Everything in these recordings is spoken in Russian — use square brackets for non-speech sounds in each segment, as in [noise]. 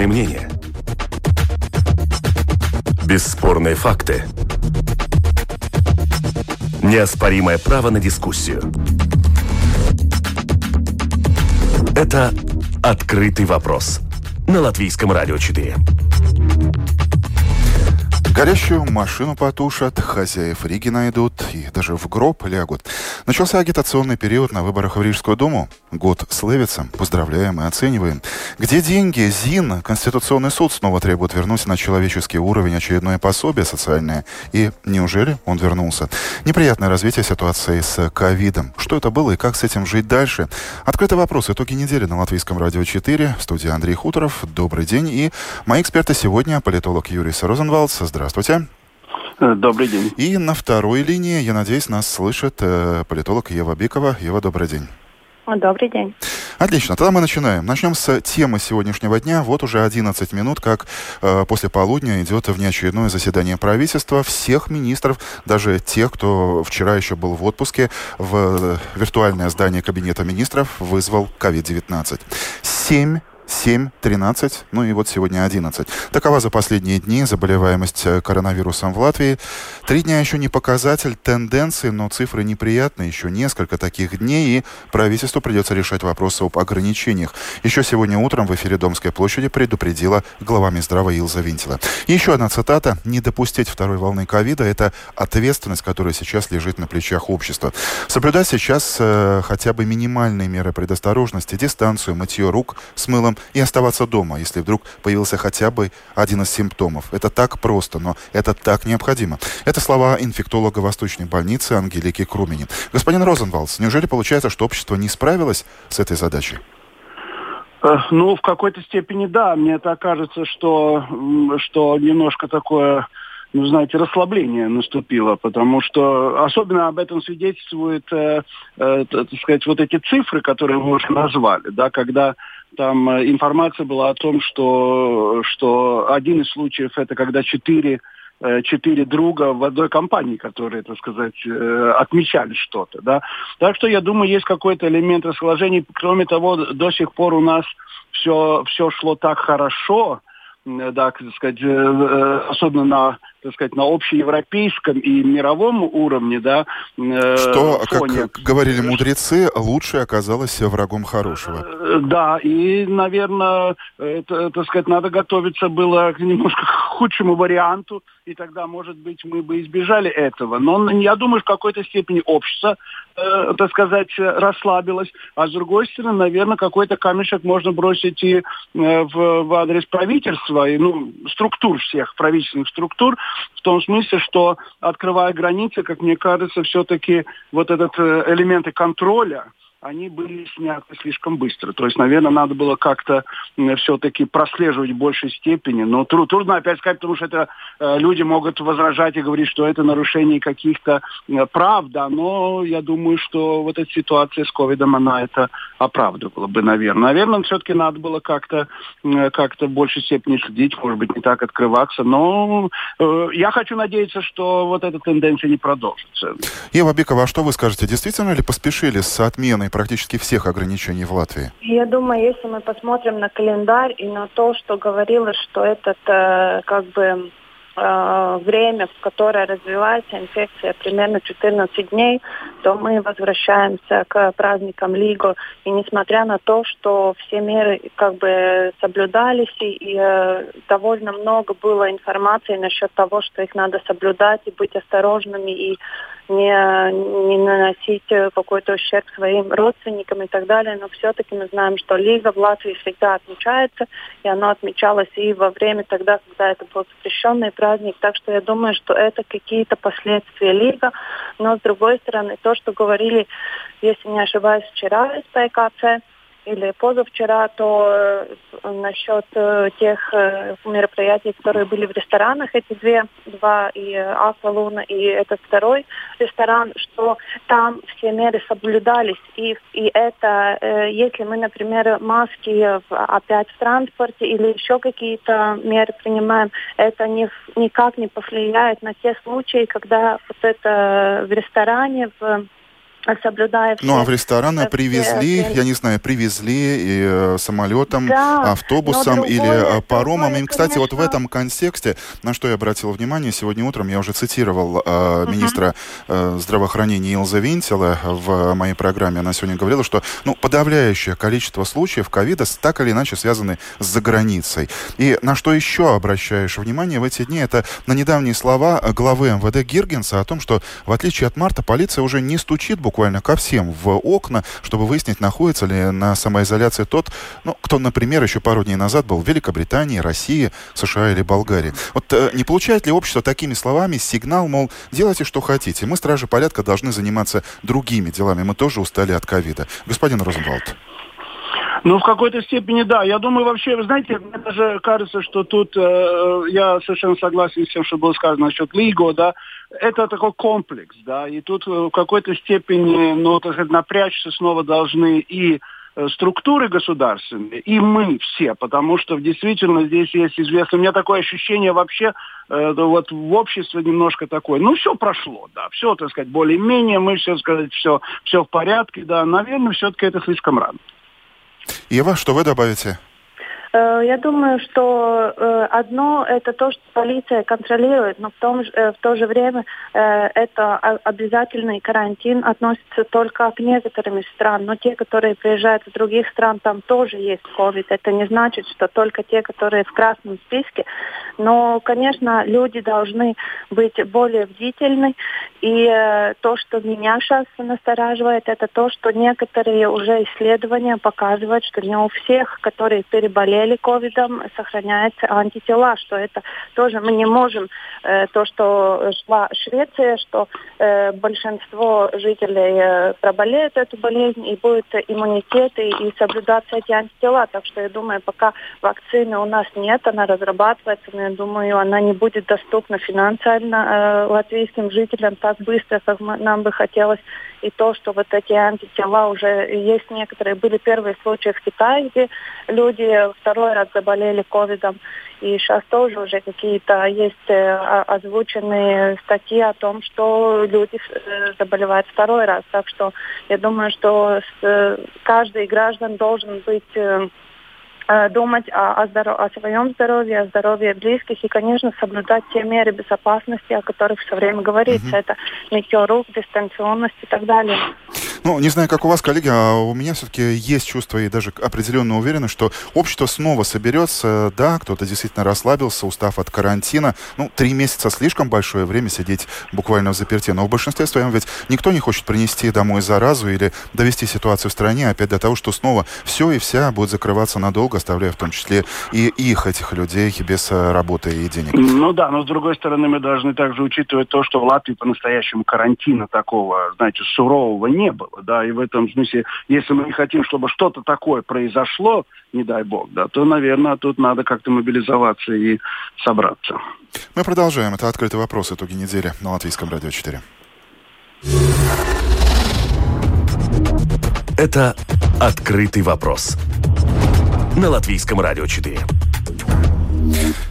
Бесспорные мнения. Бесспорные факты. Неоспоримое право на дискуссию. Это «Открытый вопрос» на Латвийском радио 4. Горящую машину потушат, хозяев Риги найдут и даже в гроб лягут. Начался агитационный период на выборах в Рижскую думу. Год с Левицем. Поздравляем и оцениваем. Где деньги? ЗИН. Конституционный суд снова требует вернуть на человеческий уровень очередное пособие социальное. И неужели он вернулся? Неприятное развитие ситуации с ковидом. Что это было и как с этим жить дальше? Открытый вопрос. Итоги недели на Латвийском радио 4. В студии Андрей Хуторов. Добрый день. И мои эксперты сегодня политолог Юрий Розенвалдс. Здравствуйте. Добрый день. И на второй линии, я надеюсь, нас слышит э, политолог Ева Бикова. Ева, добрый день. Добрый день. Отлично, тогда мы начинаем. Начнем с темы сегодняшнего дня. Вот уже 11 минут, как э, после полудня идет внеочередное заседание правительства. Всех министров, даже тех, кто вчера еще был в отпуске, в виртуальное здание Кабинета министров вызвал COVID-19. Семь 7, 13, ну и вот сегодня 11. Такова за последние дни заболеваемость э, коронавирусом в Латвии. Три дня еще не показатель тенденции, но цифры неприятные. Еще несколько таких дней, и правительству придется решать вопросы об ограничениях. Еще сегодня утром в эфире Домской площади предупредила глава Минздрава Илза Винтила. еще одна цитата. «Не допустить второй волны ковида – это ответственность, которая сейчас лежит на плечах общества. Соблюдать сейчас э, хотя бы минимальные меры предосторожности, дистанцию, мытье рук с мылом и оставаться дома, если вдруг появился хотя бы один из симптомов. Это так просто, но это так необходимо. Это слова инфектолога Восточной больницы Ангелики Крумини. Господин Розенвалдс, неужели получается, что общество не справилось с этой задачей? Э, ну, в какой-то степени да. Мне так кажется, что, что немножко такое ну, знаете, расслабление наступило, потому что особенно об этом свидетельствуют, э, э, так сказать, вот эти цифры, которые вы уже назвали, да, когда там э, информация была о том, что, что один из случаев это когда четыре э, четыре друга в одной компании, которые, так сказать, э, отмечали что-то, да. Так что, я думаю, есть какой-то элемент расположения. Кроме того, до сих пор у нас все, все шло так хорошо, да, так сказать, особенно на так сказать, на общеевропейском и мировом уровне, да. Э, Что, фоне. как говорили мудрецы, лучше оказалось врагом хорошего. Э, да, и, наверное, это, так сказать, надо готовиться было к немножко [laughs] худшему варианту, и тогда, может быть, мы бы избежали этого. Но я думаю, в какой-то степени общество, э, так сказать, расслабилось, а с другой стороны, наверное, какой-то камешек можно бросить и э, в, в адрес правительства, и, ну, структур всех, правительственных структур, в том смысле, что открывая границы, как мне кажется, все-таки вот этот э, элементы контроля, они были сняты слишком быстро. То есть, наверное, надо было как-то все-таки прослеживать в большей степени. Но трудно, опять сказать, потому что это э, люди могут возражать и говорить, что это нарушение каких-то э, прав, да, но я думаю, что вот эта ситуация с ковидом, она это оправдывала бы, наверное. Наверное, все-таки надо было как-то как-то в большей степени следить, может быть, не так открываться. Но э, я хочу надеяться, что вот эта тенденция не продолжится. Ева Бикова, а что вы скажете? Действительно ли поспешили с отменой практически всех ограничений в Латвии? Я думаю, если мы посмотрим на календарь и на то, что говорилось, что этот э, как бы э, время, в которое развивается инфекция, примерно 14 дней, то мы возвращаемся к праздникам Лигу. И несмотря на то, что все меры как бы соблюдались, и э, довольно много было информации насчет того, что их надо соблюдать и быть осторожными, и не, не наносить э, какой-то ущерб своим родственникам и так далее. Но все-таки мы знаем, что Лига в Латвии всегда отмечается, и она отмечалась и во время тогда, когда это был запрещенный праздник. Так что я думаю, что это какие-то последствия Лига. Но с другой стороны, то, что говорили, если не ошибаюсь, вчера из ПКЦ, или позавчера, то э, насчет э, тех э, мероприятий, которые были в ресторанах, эти две, два и Аквалуна, и этот второй ресторан, что там все меры соблюдались. И, и это, если мы, например, маски опять в транспорте или еще какие-то меры принимаем, это не, никак не повлияет на те случаи, когда вот это в ресторане, в соблюдая все... Ну, а в рестораны привезли, все, я не знаю, привезли и э, самолетом, да, автобусом или э, паромом. И, кстати, конечно... вот в этом контексте, на что я обратил внимание, сегодня утром я уже цитировал э, министра э, здравоохранения Илза Винтела в моей программе. Она сегодня говорила, что ну, подавляющее количество случаев ковида так или иначе связаны с заграницей. И на что еще обращаешь внимание в эти дни, это на недавние слова главы МВД Гиргенса о том, что в отличие от марта полиция уже не стучит буквально ко всем в окна, чтобы выяснить, находится ли на самоизоляции тот, ну, кто, например, еще пару дней назад был в Великобритании, России, США или Болгарии. Вот э, не получает ли общество такими словами сигнал, мол, делайте, что хотите, мы, стражи порядка, должны заниматься другими делами, мы тоже устали от ковида. Господин Розенвалд. Ну, в какой-то степени, да. Я думаю, вообще, вы знаете, мне даже кажется, что тут э, я совершенно согласен с тем, что было сказано насчет Лиго, да. Это такой комплекс, да. И тут э, в какой-то степени, ну, так сказать, напрячься снова должны и э, структуры государственные, и мы все, потому что действительно здесь есть известно, у меня такое ощущение вообще, э, вот в обществе немножко такое, ну все прошло, да, все, так сказать, более-менее, мы все сказать, все, все в порядке, да, наверное, все-таки это слишком рано. Ева, что вы добавите? Э, я думаю, что э, одно это то, что полиция контролирует, но в, том, э, в то же время это обязательный карантин относится только к некоторым стран. Но те, которые приезжают из других стран, там тоже есть COVID. Это не значит, что только те, которые в красном списке. Но, конечно, люди должны быть более бдительны. И то, что меня сейчас настораживает, это то, что некоторые уже исследования показывают, что не у всех, которые переболели, ковидом, сохраняются антитела, что это тоже мы не можем, э, то, что шла Швеция, что э, большинство жителей э, проболеют эту болезнь и будет иммунитет и, и соблюдаться эти антитела. Так что я думаю, пока вакцины у нас нет, она разрабатывается, но я думаю, она не будет доступна финансово э, латвийским жителям так быстро, как мы, нам бы хотелось. И то, что вот эти антитела уже есть некоторые, были первые случаи в Китае, где люди второй раз заболели ковидом, и сейчас тоже уже какие-то есть э, озвученные статьи о том, что люди э, заболевают второй раз. Так что я думаю, что э, каждый граждан должен быть думать о, о, здоров... о своем здоровье, о здоровье близких и, конечно, соблюдать те меры безопасности, о которых все время говорится. Угу. Это мытье рук, дистанционность и так далее. Ну, не знаю, как у вас, коллеги, а у меня все-таки есть чувство и даже определенно уверенность, что общество снова соберется. Да, кто-то действительно расслабился, устав от карантина. Ну, три месяца слишком большое время сидеть буквально в заперти. Но в большинстве своем ведь никто не хочет принести домой заразу или довести ситуацию в стране опять до того, что снова все и вся будет закрываться надолго, оставляя в том числе и их, этих людей, без э, работы и денег. Ну да, но с другой стороны мы должны также учитывать то, что в Латвии по-настоящему карантина такого, знаете, сурового не было. Да, и в этом смысле, если мы не хотим, чтобы что-то такое произошло, не дай бог, да, то, наверное, тут надо как-то мобилизоваться и собраться. Мы продолжаем. Это «Открытый вопрос. Итоги недели» на Латвийском радио 4. Это «Открытый вопрос» на Латвийском радио 4.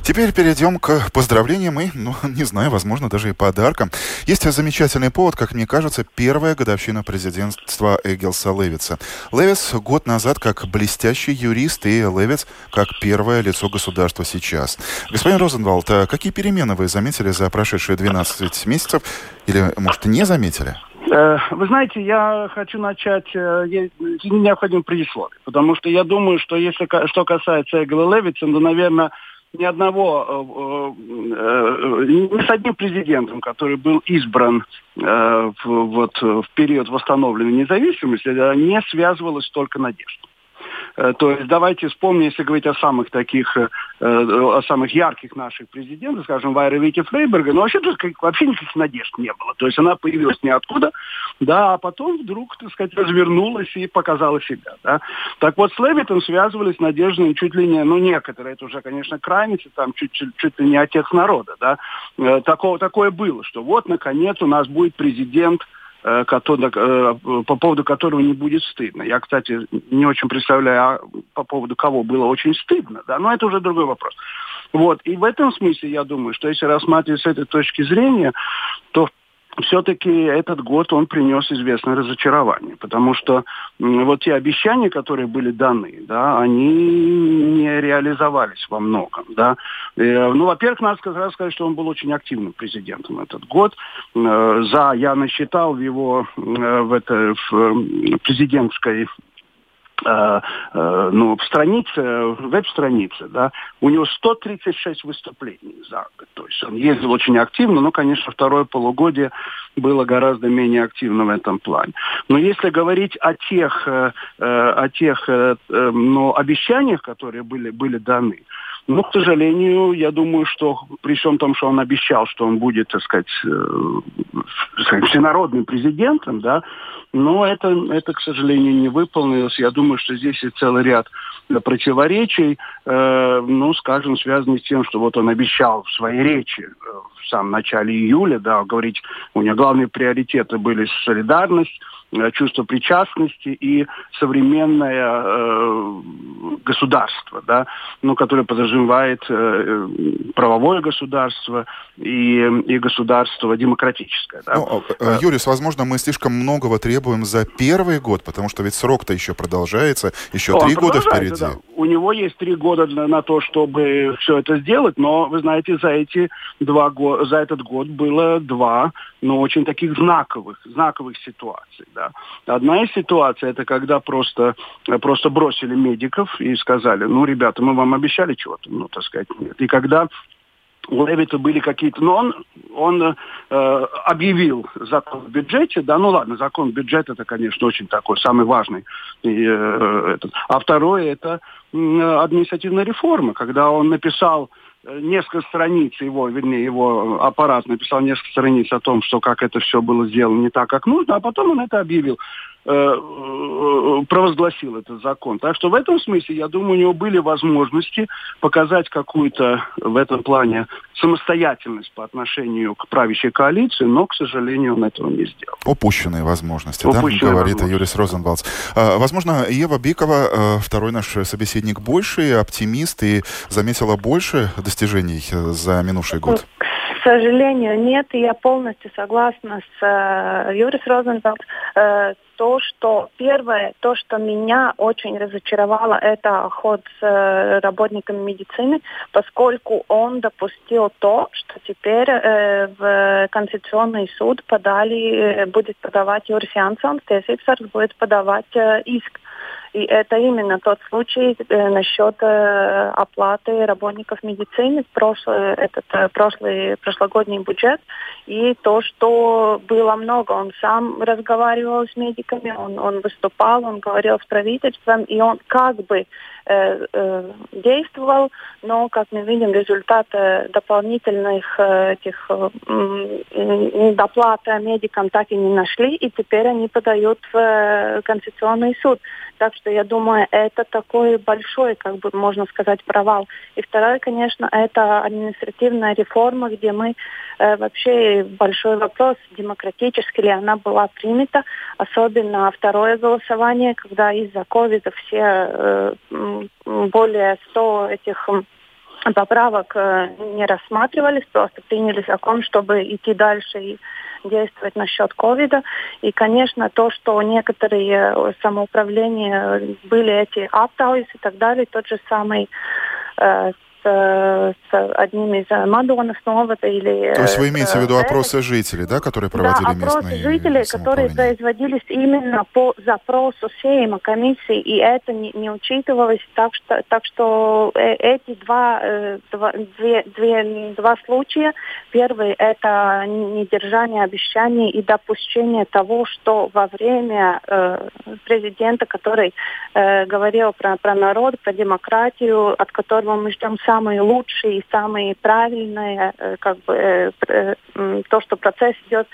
Теперь перейдем к поздравлениям и, ну, [laughs] не знаю, возможно, даже и подаркам. Есть замечательный повод, как мне кажется, первая годовщина президентства Эгилса Левица. Левиц год назад как блестящий юрист и Левиц как первое лицо государства сейчас. Господин Розенвалд, а какие перемены вы заметили за прошедшие 12 месяцев или, может, не заметили? Э, вы знаете, я хочу начать, э, необходимо предисловие, потому что я думаю, что если что касается Эгла Левица, то, наверное, ни одного, э, ни с одним президентом, который был избран вот, в период восстановленной независимости, не связывалось только надежд. Э, то есть давайте вспомним, если говорить о самых таких, э, э, о самых ярких наших президентах, скажем, Вайра Вити Фрейберга, но вообще, вообще никаких надежд не было. То есть она появилась ниоткуда, да, а потом вдруг, так сказать, развернулась и показала себя, да. Так вот, с Левитом связывались надежды чуть ли не, ну, некоторые, это уже, конечно, крайности, там, чуть, чуть, чуть ли не отец народа, да. Такого, такое было, что вот, наконец, у нас будет президент, э, по поводу которого не будет стыдно. Я, кстати, не очень представляю, а по поводу кого было очень стыдно, да, но это уже другой вопрос. Вот, и в этом смысле я думаю, что если рассматривать с этой точки зрения, то все-таки этот год он принес известное разочарование, потому что вот те обещания, которые были даны, да, они не реализовались во многом, да. Э, ну, во-первых, надо сказать, сказать, что он был очень активным президентом этот год. Э, за я насчитал его э, в, это, в президентской ну, в странице, веб-странице, да, у него 136 выступлений за год. То есть он ездил очень активно, но, конечно, второе полугодие было гораздо менее активно в этом плане. Но если говорить о тех, э, о тех ну, обещаниях, которые были, были даны, ну, к сожалению, я думаю, что при всем том, что он обещал, что он будет, так сказать, э, всенародным президентом, да, но это, это, к сожалению, не выполнилось. Я думаю, что здесь и целый ряд противоречий, э, ну, скажем, связанных с тем, что вот он обещал в своей речи э, в самом начале июля, да, говорить, у него главные приоритеты были солидарность, Э, чувство причастности и современное э, государство, да, ну, которое подразумевает э, правовое государство и, и государство демократическое. Да. Ну, э, Юрис, возможно, мы слишком многого требуем за первый год, потому что ведь срок-то еще продолжается, еще три года впереди. Да. У него есть три года для, на то, чтобы все это сделать, но, вы знаете, за эти два года, за этот год было два, ну, очень таких знаковых, знаковых ситуаций. Да. Одна из ситуаций это когда просто, просто бросили медиков и сказали, ну, ребята, мы вам обещали чего-то, ну, так сказать, нет. И когда у Левита были какие-то... Но он, он э, объявил закон в бюджете, да, ну ладно, закон бюджета это, конечно, очень такой, самый важный. И, э, этот. А второе это э, административная реформа, когда он написал Э, несколько страниц его, вернее, его аппарат написал несколько страниц о том, что как это все было сделано не так, как нужно, а потом он это объявил, э, э, провозгласил этот закон. Так что в этом смысле, я думаю, у него были возможности показать какую-то в этом плане самостоятельность по отношению к правящей коалиции, но, к сожалению, он этого не сделал. Упущенные возможности, Упущенные да, говорит возможности. Юрис Розенвалдс. А, возможно, Ева Бикова, второй наш собеседник, больше оптимист и заметила больше достижений э, за минувший год? К сожалению, нет. И я полностью согласна с э, Юрис Розенфелд. Э, то, что первое, то, что меня очень разочаровало, это ход с э, работниками медицины, поскольку он допустил то, что теперь э, в Конституционный суд подали, э, будет подавать Юрис Янсонс, будет подавать э, иск и это именно тот случай э, насчет э, оплаты работников медицины, прошлый, этот э, прошлый, прошлогодний бюджет, и то, что было много. Он сам разговаривал с медиками, он, он выступал, он говорил с правительством, и он как бы э, э, действовал, но, как мы видим, результат дополнительных э, этих э, доплат медикам так и не нашли, и теперь они подают в э, Конституционный суд. Так что я думаю, это такой большой, как бы можно сказать, провал. И второе, конечно, это административная реформа, где мы э, вообще большой вопрос, демократически ли она была принята, особенно второе голосование, когда из-за ковида все э, более 100 этих поправок э, не рассматривались, просто приняли закон, чтобы идти дальше и действовать насчет ковида. И, конечно, то, что некоторые э, самоуправления были эти оптауис и так далее, тот же самый э, с, с одним из Мадонов снова или... То есть вы имеете в виду опросы жителей, да, которые проводили да, опросы местные жителей, которые производились именно по запросу Сейма, комиссии, и это не, не учитывалось, так что, так что э, эти два, э, два, две, две, два случая, первый это недержание обещаний и допущение того, что во время э, президента, который э, говорил про, про народ, про демократию, от которого мы ждем самые лучшие самые правильные, э, как бы э, э, то, что процесс идет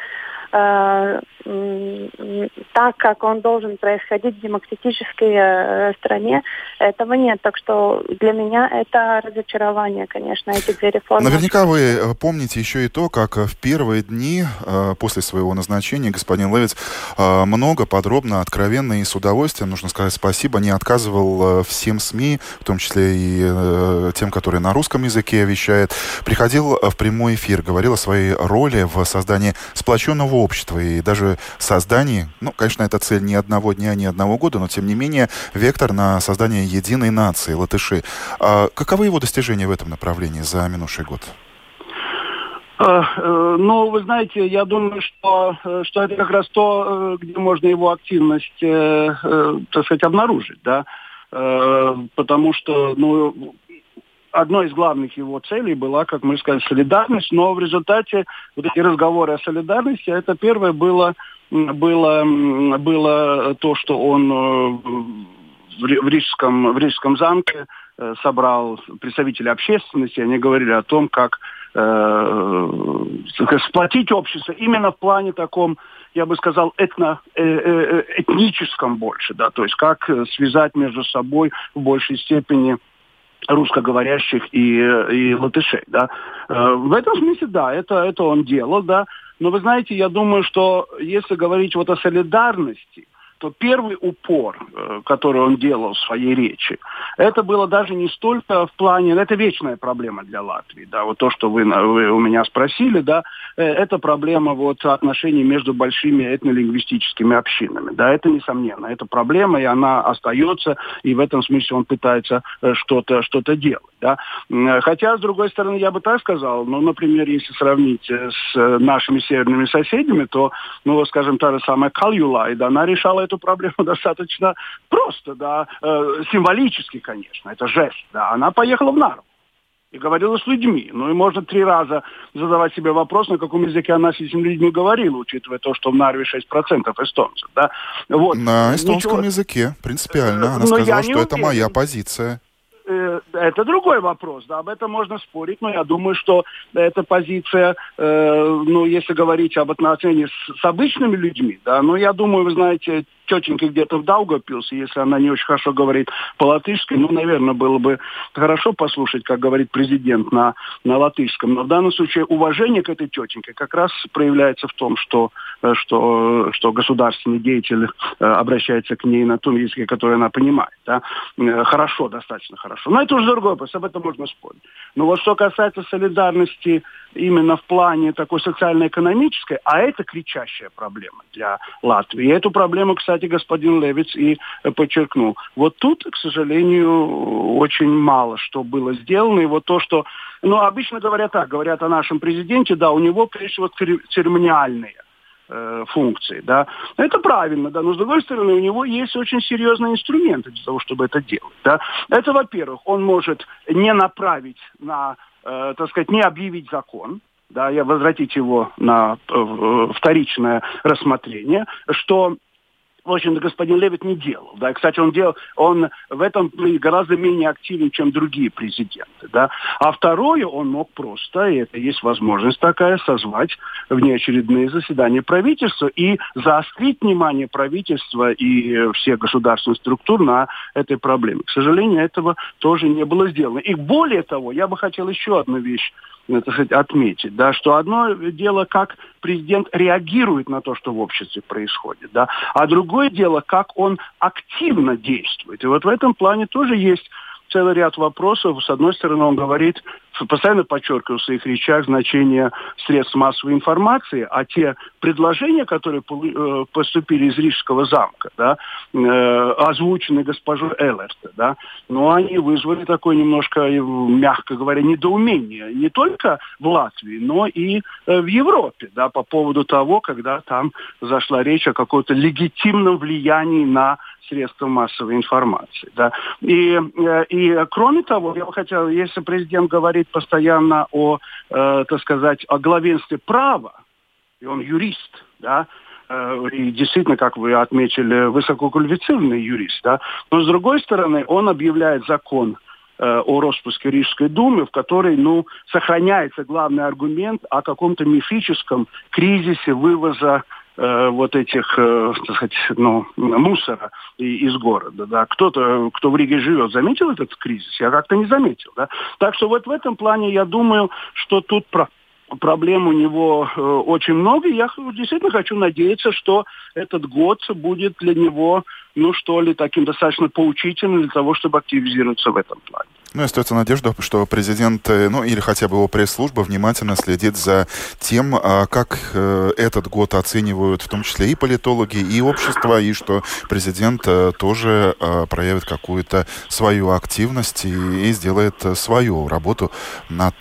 так, как он должен происходить в демократической э, стране, этого нет. Так что для меня это разочарование, конечно, эти две реформы. Наверняка вы э, помните еще и то, как в первые дни э, после своего назначения господин Левиц э, много, подробно, откровенно и с удовольствием, нужно сказать спасибо, не отказывал э, всем СМИ, в том числе и э, тем, которые на русском языке вещают, приходил в прямой эфир, говорил о своей роли в создании сплоченного общества и даже создании, ну, конечно, это цель ни одного дня, ни одного года, но тем не менее вектор на создание единой нации, латыши. А каковы его достижения в этом направлении за минувший год? Э, э, ну, вы знаете, я думаю, что, э, что это как раз то, где можно его активность, так сказать, обнаружить, да, потому что, ну, одной из главных его целей была, как мы сказали, солидарность, но в результате вот эти разговоры о солидарности, это первое было, было, было то, что он в Рижском, в Рижском замке собрал представителей общественности, они говорили о том, как э, сплотить общество именно в плане таком, я бы сказал, этно, э, э, этническом больше, да, то есть как связать между собой в большей степени русскоговорящих и, и латышей, да. Э, в этом смысле, да, это, это он делал, да. Но вы знаете, я думаю, что если говорить вот о солидарности, то первый упор, э, который он делал в своей речи, это было даже не столько в плане, это вечная проблема для Латвии, да, вот то, что вы, вы у меня спросили, да, э, это проблема вот отношений между большими этнолингвистическими общинами, да, это несомненно, это проблема, и она остается, и в этом смысле он пытается э, что-то что делать, да. Хотя, с другой стороны, я бы так сказал, ну, например, если сравнить с нашими северными соседями, то, ну, скажем, та же самая Кальюлай, да, она решала эту проблему [laughs] достаточно просто, да, э, символически, конечно, это жест, да. Она поехала в Нарву и говорила с людьми. Ну и можно три раза задавать себе вопрос, на каком языке она с этими людьми говорила, учитывая то, что в Нарве 6% эстонцев. Да? Вот. На эстонском Ничего... языке, принципиально. Она Но сказала, что это моя позиция. Э, это другой вопрос, да, об этом можно спорить, но я думаю, что эта позиция, э, ну, если говорить об отношении с, с обычными людьми, да, ну, я думаю, вы знаете, тетенька где-то в Даугавпилсе, если она не очень хорошо говорит по-латышски, ну, наверное, было бы хорошо послушать, как говорит президент на, на латышском. Но в данном случае уважение к этой тетеньке как раз проявляется в том, что, э, что, что государственный деятель э, обращается к ней на том языке, который она понимает. Да? Э, хорошо, достаточно хорошо. Но это уже другой вопрос, об этом можно спорить. Но вот что касается солидарности именно в плане такой социально-экономической, а это кричащая проблема для Латвии. И эту проблему, кстати, кстати, господин Левиц и э, подчеркнул. Вот тут, к сожалению, очень мало что было сделано. И вот то, что... Ну, обычно говорят так, говорят о нашем президенте, да, у него, прежде всего, церемониальные э, функции, да. Это правильно, да, но с другой стороны у него есть очень серьезные инструменты для того, чтобы это делать, да. Это, во-первых, он может не направить на, э, так сказать, не объявить закон, да, я возвратить его на э, вторичное рассмотрение, что в общем-то, господин Левит не делал. Да. Кстати, он, делал, он в этом гораздо менее активен, чем другие президенты. Да. А второе, он мог просто, и это есть возможность такая, созвать внеочередные заседания правительства и заострить внимание правительства и всех государственных структур на этой проблеме. К сожалению, этого тоже не было сделано. И более того, я бы хотел еще одну вещь так сказать, отметить, да, что одно дело, как президент реагирует на то, что в обществе происходит, да, а другое дело, как он активно действует. И вот в этом плане тоже есть целый ряд вопросов. С одной стороны, он говорит, постоянно подчеркивал в своих речах значение средств массовой информации, а те предложения, которые э, поступили из Рижского замка, да, э, озвучены госпожой Эллерт, да, но они вызвали такое немножко, э, мягко говоря, недоумение не только в Латвии, но и в Европе, да, по поводу того, когда там зашла речь о каком-то легитимном влиянии на средства массовой информации. Да. И, э, и кроме того, я бы хотел, если президент говорит постоянно о, э, так сказать, о главенстве права, и он юрист, да, э, и действительно, как вы отметили, высококвалифицированный юрист, да, но с другой стороны, он объявляет закон э, о распуске Рижской думы, в которой, ну, сохраняется главный аргумент о каком-то мифическом кризисе вывоза э, вот этих, э, так сказать, ну, мусора и, из города. Да. Кто-то, кто в Риге живет, заметил этот кризис? Я как-то не заметил. Да. Так что вот в этом плане я думаю, что тут про проблем у него э, очень много. Я действительно хочу надеяться, что этот год будет для него, ну что ли, таким достаточно поучительным для того, чтобы активизироваться в этом плане. Ну, остается надежда, что президент, э, ну, или хотя бы его пресс-служба внимательно следит за тем, а, как э, этот год оценивают в том числе и политологи, и общество, и что президент э, тоже проявит какую-то свою активность и, сделает свою работу над,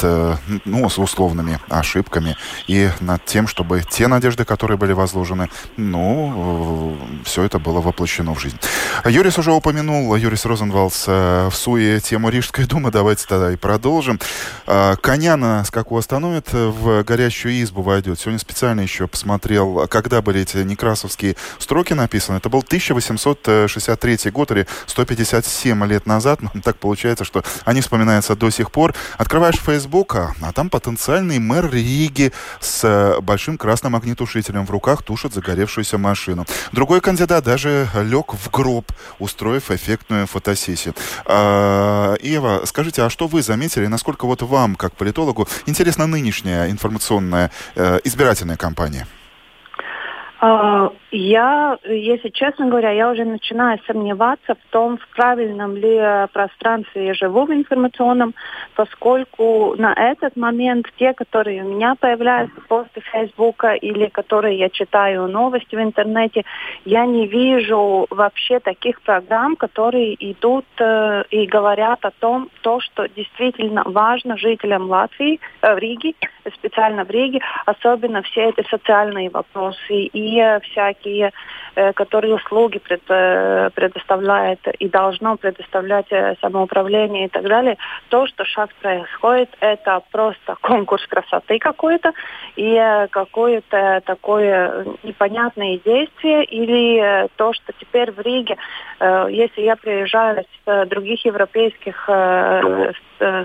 ну, условными ошибками и над тем, чтобы те надежды, которые были возложены, ну, все это было воплощено в жизнь. Юрис уже упомянул, Юрис Розенвалс в СУЕ тему Рижской Рижской думы. Давайте тогда и продолжим. А, коня на скаку остановит, в горящую избу войдет. Сегодня специально еще посмотрел, когда были эти некрасовские строки написаны. Это был 1863 год или 157 лет назад. Ну, так получается, что они вспоминаются до сих пор. Открываешь Facebook, а, а там потенциальный мэр Риги с большим красным огнетушителем в руках тушит загоревшуюся машину. Другой кандидат даже лег в гроб, устроив эффектную фотосессию. А, Ева, скажите, а что вы заметили, насколько вот вам, как политологу, интересна нынешняя информационная э, избирательная кампания? Я, если честно говоря, я уже начинаю сомневаться в том, в правильном ли пространстве я живу в информационном, поскольку на этот момент те, которые у меня появляются после Фейсбука или которые я читаю новости в интернете, я не вижу вообще таких программ, которые идут э, и говорят о том, то, что действительно важно жителям Латвии, э, в Риге, специально в Риге, особенно все эти социальные вопросы и всякие, э, которые услуги пред, э, предоставляет и должно предоставлять э, самоуправление и так далее. То, что сейчас происходит, это просто конкурс красоты какой-то и какое-то такое непонятное действие или то, что теперь в Риге, если я приезжаю с других европейских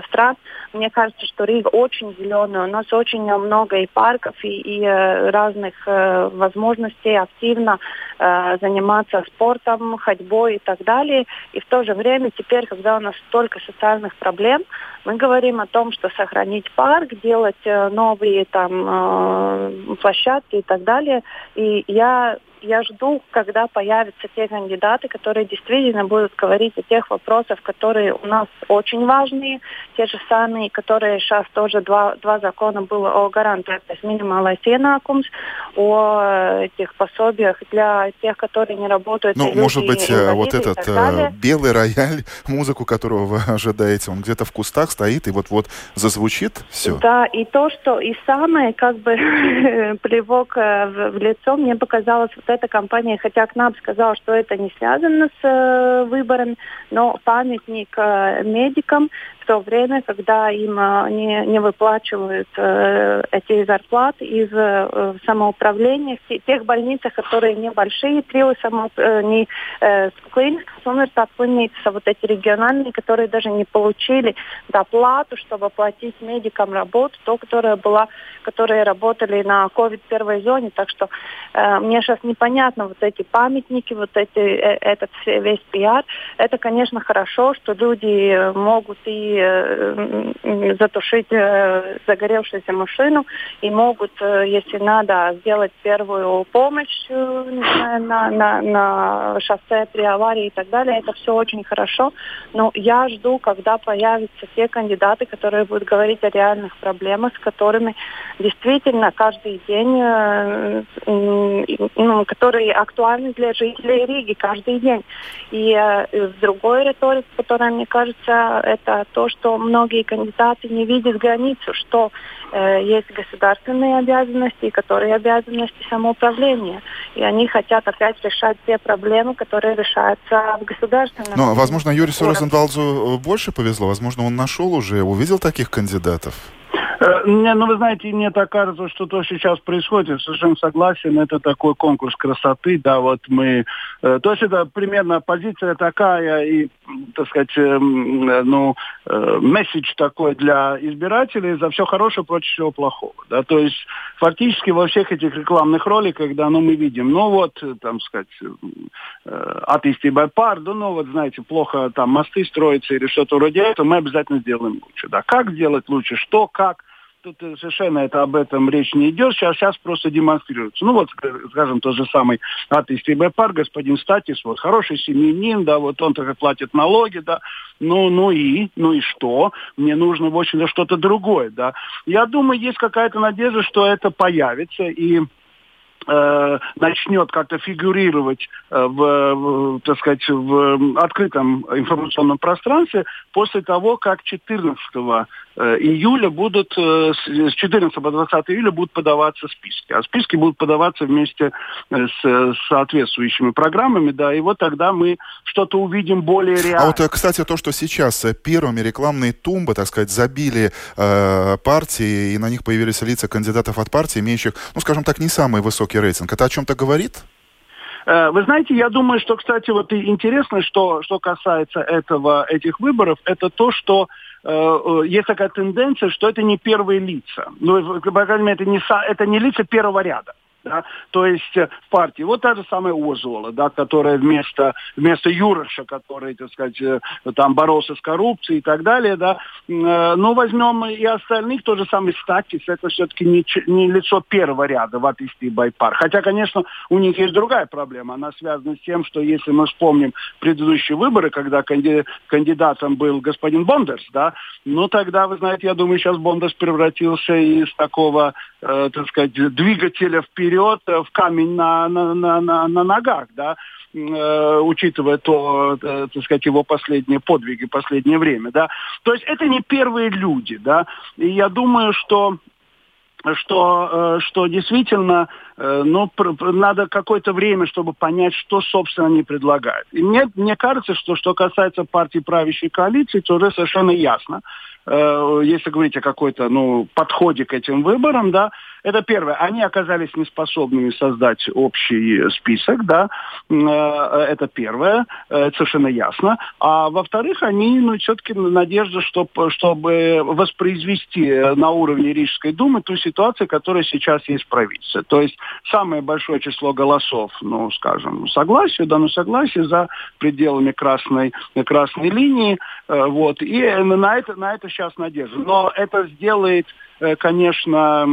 стран, мне кажется, что Рига очень зеленая, у нас очень много и парков, и, и разных возможностей возможности активно э, заниматься спортом, ходьбой и так далее. И в то же время теперь, когда у нас столько социальных проблем, мы говорим о том, что сохранить парк, делать э, новые там э, площадки и так далее. И я я жду, когда появятся те кандидаты, которые действительно будут говорить о тех вопросах, которые у нас очень важные, те же самые, которые сейчас тоже два, два закона было о гарантиях, то есть минималais ienākums, о этих пособиях для тех, которые не работают. Ну, может быть, э, вот этот э, белый рояль, [laughs] музыку которого вы ожидаете, он где-то в кустах стоит и вот-вот зазвучит, все. Да, и то, что и самое, как бы, [laughs] плевок э, в, в лицо, мне показалось вот эта компания, хотя КНАП сказал, что это не связано с э, выбором, но памятник э, медикам то время, когда им э, не, не выплачивают э, эти зарплаты из э, самоуправления, в тех больницах, которые небольшие, три самоуп... э, не э, клинических больницы, вот эти региональные, которые даже не получили доплату, чтобы платить медикам работу, то, которая была, которые работали на COVID первой зоне. Так что э, мне сейчас непонятно вот эти памятники, вот эти, э, этот весь пиар. Это, конечно, хорошо, что люди могут и э, затушить э, загоревшуюся машину и могут, э, если надо, сделать первую помощь на, на, на шоссе при аварии и так далее. Это все очень хорошо. Но я жду, когда появятся те кандидаты, которые будут говорить о реальных проблемах, с которыми действительно каждый день, ну, которые актуальны для жителей Риги каждый день. И в другой риторике, которая, мне кажется, это то, что многие кандидаты не видят границу, что э, есть государственные обязанности, которые обязанности самоуправления. И они хотят опять решать те проблемы, которые решаются в государственном. Но, возможно, Юрию Розенвалдзу больше повезло. Возможно, он нашел уже, увидел таких кандидатов. Э, не, ну, вы знаете, мне так кажется, что то, что сейчас происходит, совершенно согласен, это такой конкурс красоты, да, вот мы... Э, то есть это примерно позиция такая и, так сказать, ну, месседж такой для избирателей за все хорошее против всего плохого, да, то есть фактически во всех этих рекламных роликах, да, ну, мы видим, ну, вот, там, сказать, атеисты байпар, да, ну, вот, знаете, плохо там мосты строятся или что-то вроде этого, мы обязательно сделаем лучше, да. Как сделать лучше, что, как, Тут совершенно это об этом речь не идет. Сейчас, сейчас просто демонстрируется. Ну вот, скажем, тот же самый атеист ИБПАР, господин Статис, вот хороший семьянин, да, вот он только платит налоги, да. Ну, ну и, ну и что? Мне нужно, в общем-то, что-то другое, да. Я думаю, есть какая-то надежда, что это появится, и э, начнет как-то фигурировать э, в, в, так сказать, в открытом информационном пространстве после того, как 14 Э, июля будут, э, с 14 по 20 июля будут подаваться списки. А списки будут подаваться вместе с соответствующими программами, да, и вот тогда мы что-то увидим более реально. А вот, кстати, то, что сейчас первыми рекламные тумбы, так сказать, забили э, партии, и на них появились лица кандидатов от партии, имеющих, ну, скажем так, не самый высокий рейтинг, это о чем-то говорит? Вы знаете, я думаю, что, кстати, вот и интересно, что, что касается этого, этих выборов, это то, что Э, э, есть такая тенденция, что это не первые лица. Ну, по крайней мере, это не, это не лица первого ряда да, то есть э, партии. Вот та же самая Озола, да, которая вместо, вместо Юроша, который, так сказать, э, там боролся с коррупцией и так далее, да, э, ну, возьмем и остальных, тот же самый Статис, это все-таки не, не лицо первого ряда в Атисти и Байпар. Хотя, конечно, у них есть другая проблема, она связана с тем, что если мы вспомним предыдущие выборы, когда канди, кандидатом был господин Бондерс, да, ну, тогда, вы знаете, я думаю, сейчас Бондерс превратился из такого, э, так сказать, двигателя вперед вперед э, в камень на, на, на, на, на ногах, да, э, учитывая то, э, так сказать, его последние подвиги, последнее время, да. То есть это не первые люди, да. И я думаю, что что, что действительно ну, надо какое-то время, чтобы понять, что, собственно, они предлагают. И мне, мне кажется, что что касается партии правящей коалиции, то уже совершенно ясно, если говорить о какой-то ну, подходе к этим выборам, да, это первое. Они оказались неспособными создать общий список, да, э, это первое, это совершенно ясно. А во-вторых, они, ну, все-таки надежда, чтобы, чтобы воспроизвести на уровне Рижской думы ту ситуацию, которая сейчас есть в правительстве. То есть самое большое число голосов, ну, скажем, согласие, да, ну, согласие за пределами красной, красной линии, э, вот, и на это, на это сейчас надежда. Но это сделает Э, конечно,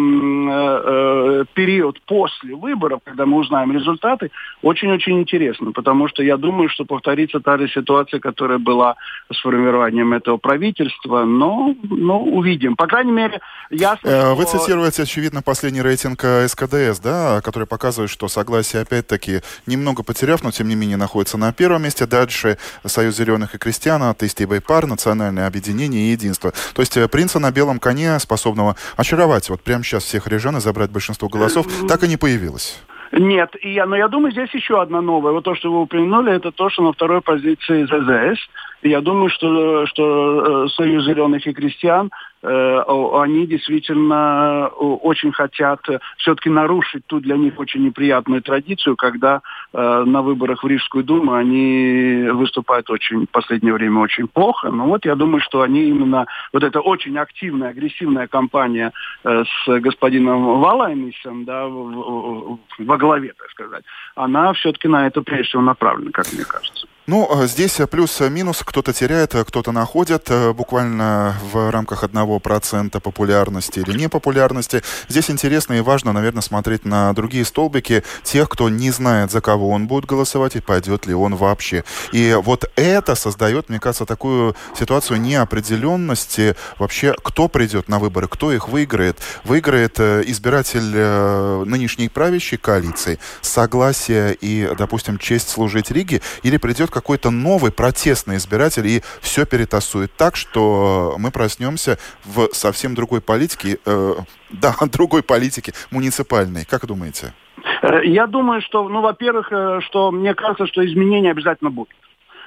э, э, период после выборов, когда мы узнаем результаты, очень-очень интересно, потому что я думаю, что повторится та же ситуация, которая была с формированием этого правительства, но, но увидим. По крайней мере, ясно, Вы что... цитируете, очевидно, последний рейтинг СКДС, да, который показывает, что согласие, опять-таки, немного потеряв, но тем не менее находится на первом месте. Дальше Союз зеленых и крестьян, Атеисты и Байпар, Национальное объединение и Единство. То есть принца на белом коне, способного очаровать вот прямо сейчас всех режан и забрать большинство голосов, так и не появилось. Нет, и я, но я думаю, здесь еще одна новая. Вот то, что вы упомянули, это то, что на второй позиции ЗЗС. Я думаю, что, что э, Союз зеленых и крестьян они действительно э, очень хотят э, все-таки нарушить ту для них очень неприятную традицию, когда на выборах в Рижскую Думу они выступают очень в последнее время очень плохо. Но вот я думаю, что они именно вот эта очень активная, агрессивная кампания с господином Валайнисом да, во главе, так сказать, она все-таки на это прежде всего направлена, как мне кажется. Ну, а здесь плюс-минус, кто-то теряет, кто-то находит, э, буквально в рамках одного процента популярности или непопулярности. Здесь интересно и важно, наверное, смотреть на другие столбики тех, кто не знает, за кого он будет голосовать и пойдет ли он вообще. И вот это создает, мне кажется, такую ситуацию неопределенности вообще, кто придет на выборы, кто их выиграет. Выиграет э, избиратель э, нынешней правящей коалиции, согласие и, допустим, честь служить Риге, или придет какой-то новый протестный избиратель и все перетасует так, что мы проснемся в совсем другой политике, э, [laughs] да, другой политике муниципальной. Как думаете? Э, я думаю, что, ну, во-первых, э, что мне кажется, что изменения обязательно будут.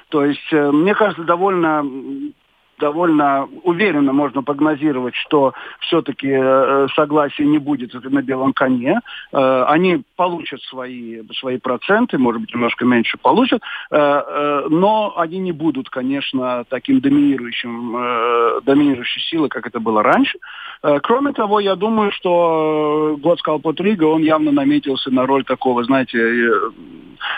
То есть, э, мне кажется, довольно довольно уверенно можно прогнозировать, что все-таки э, согласия не будет на белом коне. Э, они получат свои, свои проценты, может быть, немножко меньше получат, э, но они не будут, конечно, таким доминирующим, доминирующей силой, как это было раньше. Кроме того, я думаю, что год Рига, он явно наметился на роль такого, знаете,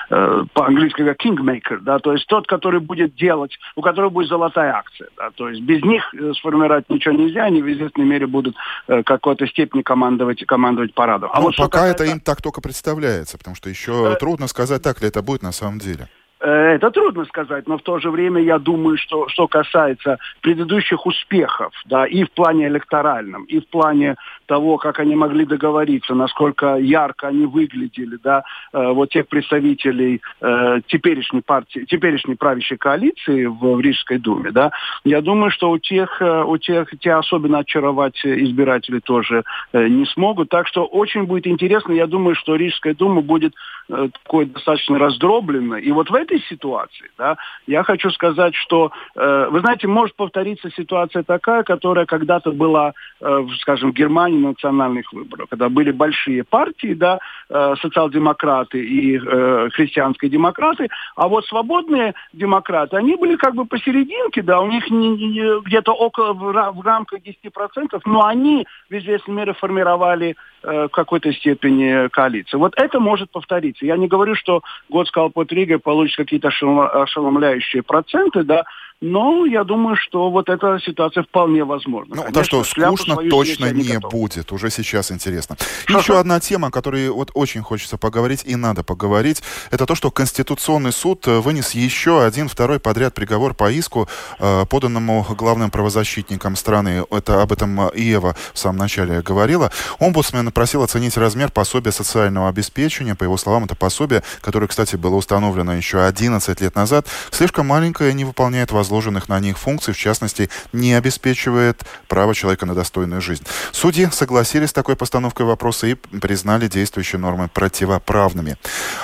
по-английски как kingmaker, да, то есть тот, который будет делать, у которого будет золотая акция, да, то есть без них э, сформировать ничего нельзя, они в известной мере будут э, какой-то степени командовать, командовать парадом. А ну, вот пока это им так только представляется, потому что еще э... трудно сказать, так ли это будет на самом деле. Э, это трудно сказать, но в то же время я думаю, что что касается предыдущих успехов, да, и в плане электоральном, и в плане того, как они могли договориться, насколько ярко они выглядели, да, э, вот тех представителей э, теперешней партии, теперешней правящей коалиции в, в Рижской думе, да, я думаю, что у тех, э, у тех, те особенно очаровать избиратели тоже э, не смогут, так что очень будет интересно, я думаю, что Рижская дума будет э, такой достаточно раздробленной, и вот в этой ситуации, да, я хочу сказать, что, э, вы знаете, может повториться ситуация такая, которая когда-то была, э, скажем, в Германии национальных выборах, когда были большие партии, да, э, социал-демократы и э, христианские демократы, а вот свободные демократы, они были как бы посерединке, да, у них где-то около в, в рамках 10%, но они в известной мере формировали э, в какой-то степени коалицию. Вот это может повториться. Я не говорю, что год Скалпот Рига получит какие-то ошеломляющие проценты, да, но я думаю, что вот эта ситуация вполне возможна. Ну, так что скучно точно не готов. будет. Уже сейчас интересно. И еще одна тема, о которой вот очень хочется поговорить и надо поговорить, это то, что Конституционный суд э, вынес еще один второй подряд приговор по иску, э, поданному главным правозащитникам страны. Это об этом Иева в самом начале говорила. Омбудсмен просил оценить размер пособия социального обеспечения. По его словам, это пособие, которое, кстати, было установлено еще 11 лет назад, слишком маленькое, не выполняет возложенные возложенных на них функций, в частности, не обеспечивает право человека на достойную жизнь. Судьи согласились с такой постановкой вопроса и признали действующие нормы противоправными.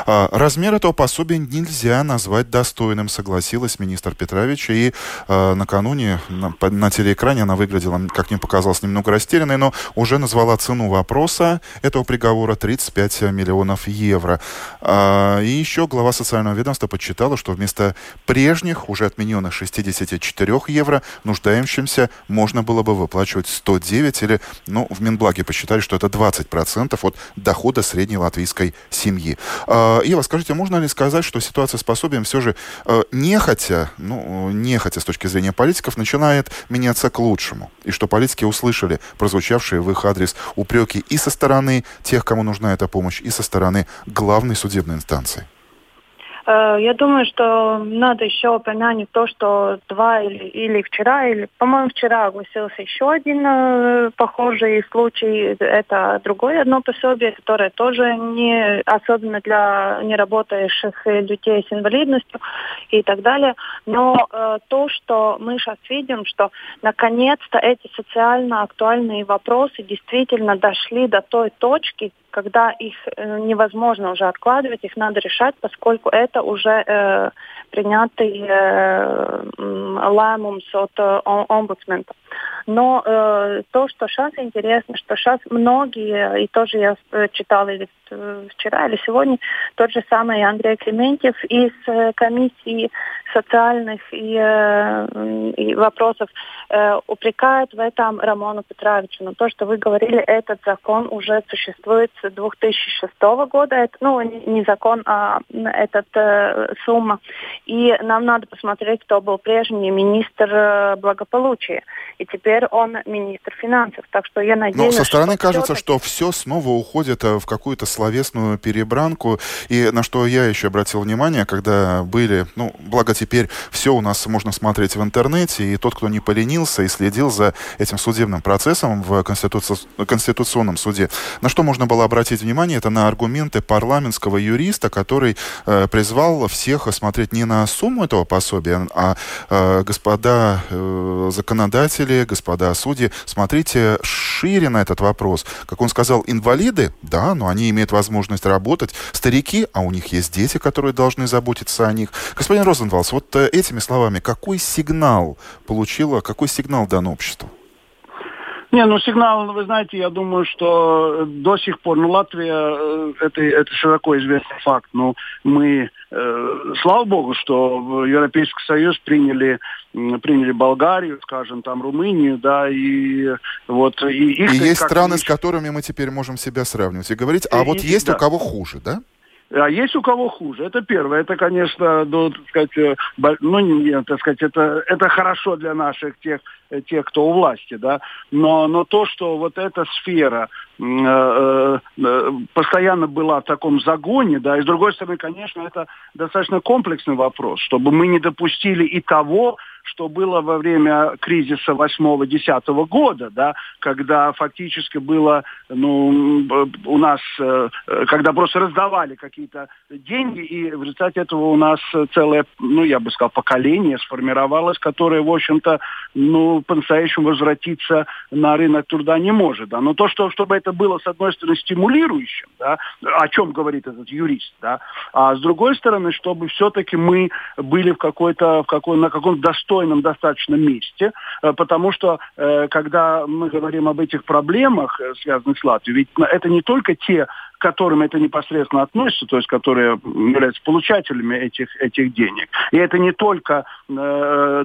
А, размер этого пособия нельзя назвать достойным, согласилась министр Петрович. И а, накануне на, на телеэкране она выглядела, как мне показалось, немного растерянной, но уже назвала цену вопроса этого приговора 35 миллионов евро. А, и еще глава социального ведомства подсчитала, что вместо прежних, уже отмененных 60 64 евро нуждающимся можно было бы выплачивать 109 или, ну, в Минблаге посчитали, что это 20% от дохода средней латвийской семьи. А, Ева, скажите, можно ли сказать, что ситуация с пособием все же э, нехотя, ну, нехотя с точки зрения политиков, начинает меняться к лучшему? И что политики услышали прозвучавшие в их адрес упреки и со стороны тех, кому нужна эта помощь, и со стороны главной судебной инстанции? Э, я думаю, что надо еще упомянуть то, что два или, или вчера, или, по-моему, вчера огласился еще один э, похожий случай. Это другое одно пособие, которое тоже не особенно для неработающих людей с инвалидностью и так далее. Но э, то, что мы сейчас видим, что наконец-то эти социально актуальные вопросы действительно дошли до той точки, когда их э, невозможно уже откладывать, их надо решать, поскольку это уже э, принятый э, лаймумс от э, омбудсмента. Но э, то, что сейчас интересно, что сейчас многие, и тоже я э, читала или э, вчера, или сегодня, тот же самый Андрей Клементьев из э, комиссии социальных и, э, и вопросов э, упрекает в этом Рамону Петровичу. Но то, что вы говорили, этот закон уже существует с 2006 года. Это, ну, не закон, а этот э, сумма. И нам надо посмотреть, кто был прежний министр благополучия. И теперь он министр финансов. Так что я надеюсь... Но со стороны что кажется, что все снова уходит э, в какую-то словесную перебранку. И на что я еще обратил внимание, когда были... Ну, благо теперь все у нас можно смотреть в интернете, и тот, кто не поленился и следил за этим судебным процессом в Конституци... Конституционном суде, на что можно было обратить внимание, это на аргументы парламентского юриста, который э, призвал всех смотреть не на сумму этого пособия, а э, господа э, законодатели зрители, господа судьи, смотрите шире на этот вопрос. Как он сказал, инвалиды, да, но они имеют возможность работать. Старики, а у них есть дети, которые должны заботиться о них. Господин Розенвалс, вот э, этими словами, какой сигнал получила, какой сигнал дан обществу? Не, ну сигнал, вы знаете, я думаю, что до сих пор, ну Латвия, э, это, это широко известный факт, но мы, э, слава богу, что Европейский Союз приняли приняли Болгарию, скажем, там Румынию, да, и вот и их. И есть страны, с которыми мы теперь можем себя сравнивать и говорить, а и, вот есть да. у кого хуже, да? А есть у кого хуже. Это первое. Это, конечно, ну, так сказать, э, ну, не, так сказать, это, это хорошо для наших тех, э, тех, кто у власти, да. Но, но то, что вот эта сфера э, э, постоянно была в таком загоне, да, и с другой стороны, конечно, это достаточно комплексный вопрос, чтобы мы не допустили и того, что было во время кризиса 8-10 года, да, когда фактически было, ну, у нас, э, когда просто раздавали какие-то деньги, и в результате этого у нас целое, ну, я бы сказал, поколение сформировалось, которое, в общем-то, ну, по-настоящему возвратиться на рынок труда не может, да. Но то, что, чтобы это было, с одной стороны, стимулирующим, да, о чем говорит этот юрист, да, а с другой стороны, чтобы все-таки мы были в какой-то, в какой, на каком-то достойном достойном достаточно месте, э, потому что э, когда мы говорим об этих проблемах, э, связанных с Латвией, ведь это не только те которым это непосредственно относится, то есть которые являются получателями этих, этих денег. И это не только э,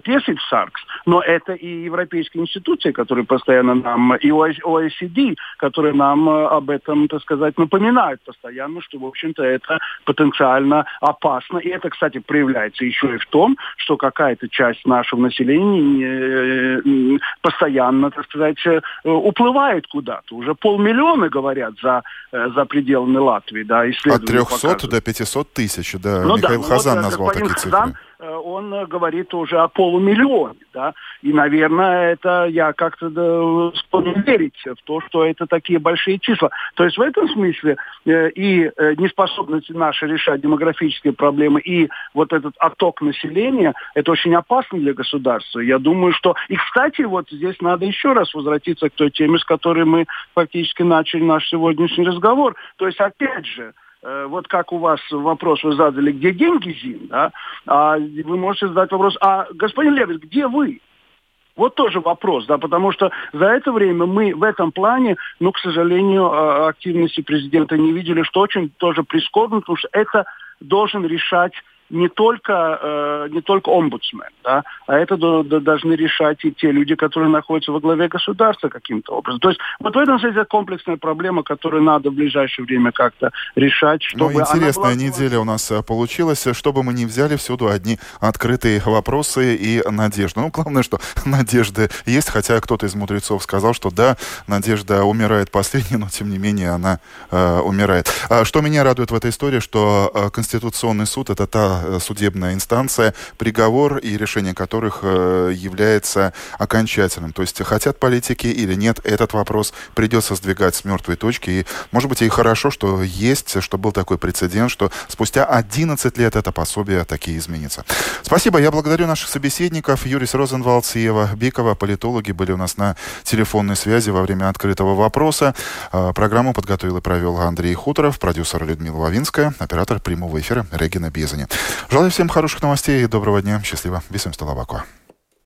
Саркс, но это и европейские институции, которые постоянно нам, и OECD, которые нам э, об этом, так сказать, напоминают постоянно, что, в общем-то, это потенциально опасно. И это, кстати, проявляется еще и в том, что какая-то часть нашего населения э, постоянно, так сказать, э, уплывает куда-то. Уже полмиллиона, говорят, за, за пределами Латвии. Да, От 300 показывают. до 500 тысяч, да. Ну, Михаил да, Хазан вот, назвал такие Хазан, цифры он э, говорит уже о полумиллионе, да, и, наверное, это я как-то да, склонен верить в то, что это такие большие числа. То есть в этом смысле э, и э, неспособность наша решать демографические проблемы, и вот этот отток населения, это очень опасно для государства. Я думаю, что... И, кстати, вот здесь надо еще раз возвратиться к той теме, с которой мы фактически начали наш сегодняшний разговор. То есть, опять же, Э, вот как у вас вопрос вы задали, где деньги, Зин, да, а вы можете задать вопрос, а господин Левин, где вы? Вот тоже вопрос, да, потому что за это время мы в этом плане, ну, к сожалению, а, активности президента не видели, что очень тоже прискорбно, потому что это должен решать не только, э, не только омбудсмен, да, а это до, до, должны решать и те люди, которые находятся во главе государства каким-то образом. То есть вот в этом смысле комплексная проблема, которую надо в ближайшее время как-то решать, ну, чтобы... Ну, интересная была... неделя у нас э, получилась. Чтобы мы не взяли всюду одни открытые вопросы и надежды. Ну, главное, что [laughs] надежды есть, хотя кто-то из мудрецов сказал, что да, надежда умирает последней, но тем не менее она э, умирает. А что меня радует в этой истории, что э, Конституционный суд это та Э, судебная инстанция, приговор и решение которых э, является окончательным. То есть хотят политики или нет, этот вопрос придется сдвигать с мертвой точки. И, может быть, и хорошо, что есть, что был такой прецедент, что спустя 11 лет это пособие такие изменится. Спасибо. Я благодарю наших собеседников. Юрис Розенвалдс и Ева Бикова, политологи, были у нас на телефонной связи во время открытого вопроса. Э, программу подготовил и провел Андрей Хуторов, продюсер Людмила Вавинская, оператор прямого эфира Регина Безани. Желаю всем хороших новостей и доброго дня. Счастливо. Висим Столабако.